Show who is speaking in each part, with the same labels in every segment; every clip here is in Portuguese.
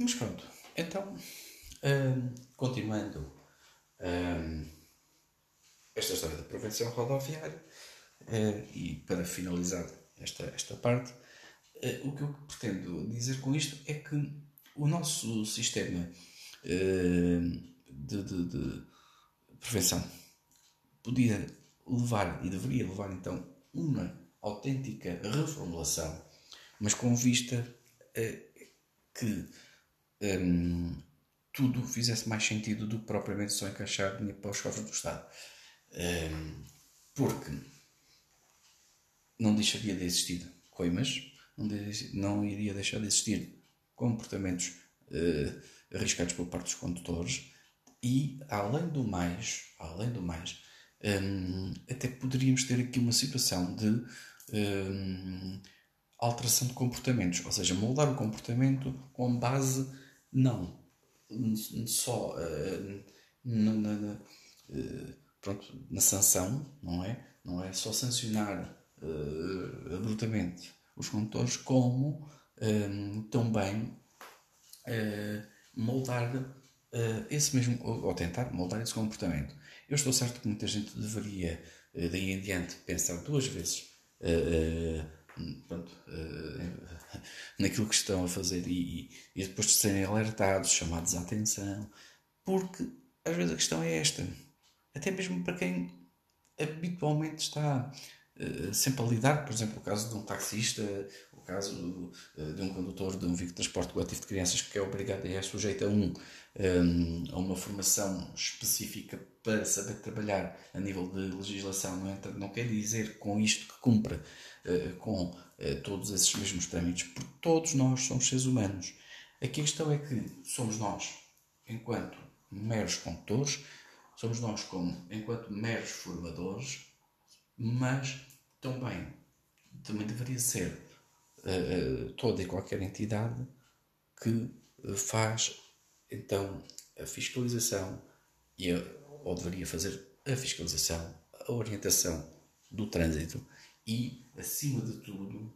Speaker 1: Mas pronto, então, hum, continuando hum, esta história da prevenção rodoviária, uh, e para finalizar esta, esta parte, o que eu pretendo dizer com isto é que o nosso sistema de, de, de prevenção podia levar e deveria levar então uma autêntica reformulação, mas com vista a que um, tudo fizesse mais sentido do que propriamente só encaixar dinheiro para os cofres do Estado. Um, porque não deixaria de existir coimas, não, de, não iria deixar de existir comportamentos uh, arriscados por parte dos condutores e, além do mais, além do mais, um, até poderíamos ter aqui uma situação de um, alteração de comportamentos, ou seja, moldar o comportamento com base não só uh, na, na, uh, pronto, na sanção, não é? Não é só sancionar uh, abruptamente os condutores, como também moldar esse mesmo, ou, ou tentar moldar esse comportamento. Eu estou certo que muita gente deveria, daí em diante, pensar duas vezes uh, uh, pronto, uh, naquilo que estão a fazer e, e, depois de serem alertados, chamados à atenção, porque às vezes a questão é esta. Até mesmo para quem habitualmente está sempre a lidar, por exemplo, o caso de um taxista, o caso de um condutor de um veículo de transporte coletivo de crianças que é obrigado e é sujeito a um um, a uma formação específica para saber trabalhar a nível de legislação, não, é? não quer dizer com isto que cumpra com todos esses mesmos trâmites, porque todos nós somos seres humanos. Aqui a questão é que somos nós, enquanto meros condutores, somos nós como enquanto meros formadores, mas também, também deveria ser uh, toda e qualquer entidade que faz então, a fiscalização, e a, ou deveria fazer a fiscalização, a orientação do trânsito e, acima de tudo,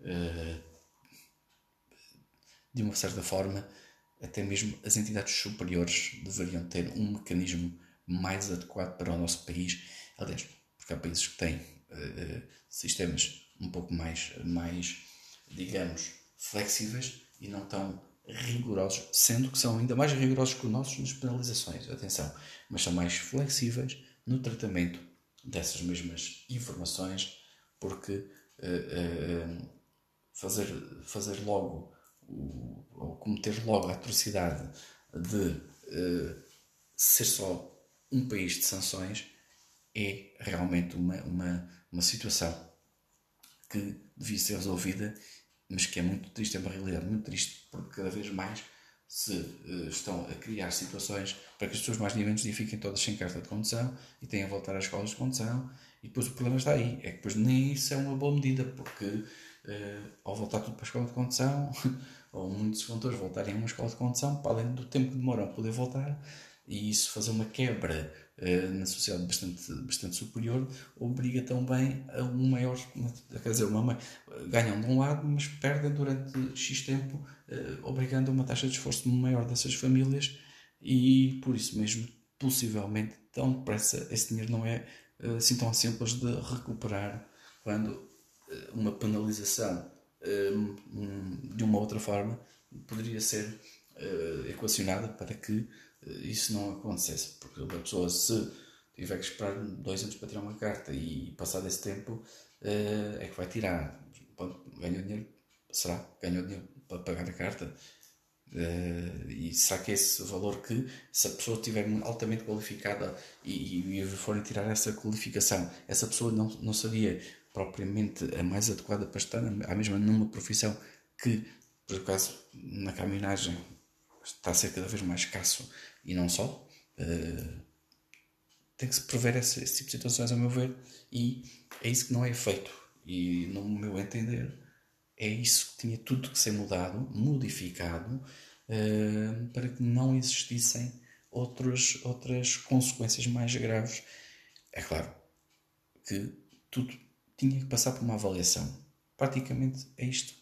Speaker 1: uh, de uma certa forma, até mesmo as entidades superiores deveriam ter um mecanismo mais adequado para o nosso país. Aliás, porque há países que têm sistemas um pouco mais, mais, digamos, flexíveis e não tão rigorosos, sendo que são ainda mais rigorosos que os nossos nas penalizações, atenção, mas são mais flexíveis no tratamento dessas mesmas informações, porque uh, uh, fazer, fazer logo, o, ou cometer logo a atrocidade de uh, ser só um país de sanções é realmente uma, uma, uma situação que devia ser resolvida mas que é muito triste, é uma realidade muito triste, porque cada vez mais se uh, estão a criar situações para que as pessoas mais níveis fiquem todas sem carta de condução e tenham a voltar às escolas de condução. E depois o problema está aí, é que depois nem isso é uma boa medida, porque uh, ao voltar tudo para a escola de condução, ou muitos condutores voltarem a uma escola de condução, para além do tempo que demoram a poder voltar, e isso fazer uma quebra uh, na sociedade bastante, bastante superior obriga também a um maior, quer dizer, uma, ganham de um lado, mas perdem durante X tempo, uh, obrigando a uma taxa de esforço maior dessas famílias e por isso mesmo, possivelmente, tão depressa esse dinheiro não é uh, assim tão simples de recuperar quando uma penalização de uma outra forma poderia ser equacionada para que isso não acontecesse. Porque a pessoa, se tiver que esperar dois anos para tirar uma carta e passar desse tempo, eh, é que vai tirar. Ganhou dinheiro, será? Ganhou dinheiro para pagar a carta. Uh, e será que é esse valor que, se a pessoa estiver altamente qualificada e, e, forem tirar essa qualificação, essa pessoa não, não seria propriamente a mais adequada para estar a mesma numa profissão que, por acaso, na caminhagem está a ser cada vez mais escasso e não só. Uh, tem que se prever esse, esse, tipo de situações, a meu ver, e é isso que não é feito. E, no meu entender, é isso que tinha tudo que ser mudado, modificado, uh, para que não existissem outras, outras consequências mais graves. É claro que tudo tinha que passar por uma avaliação. Praticamente é isto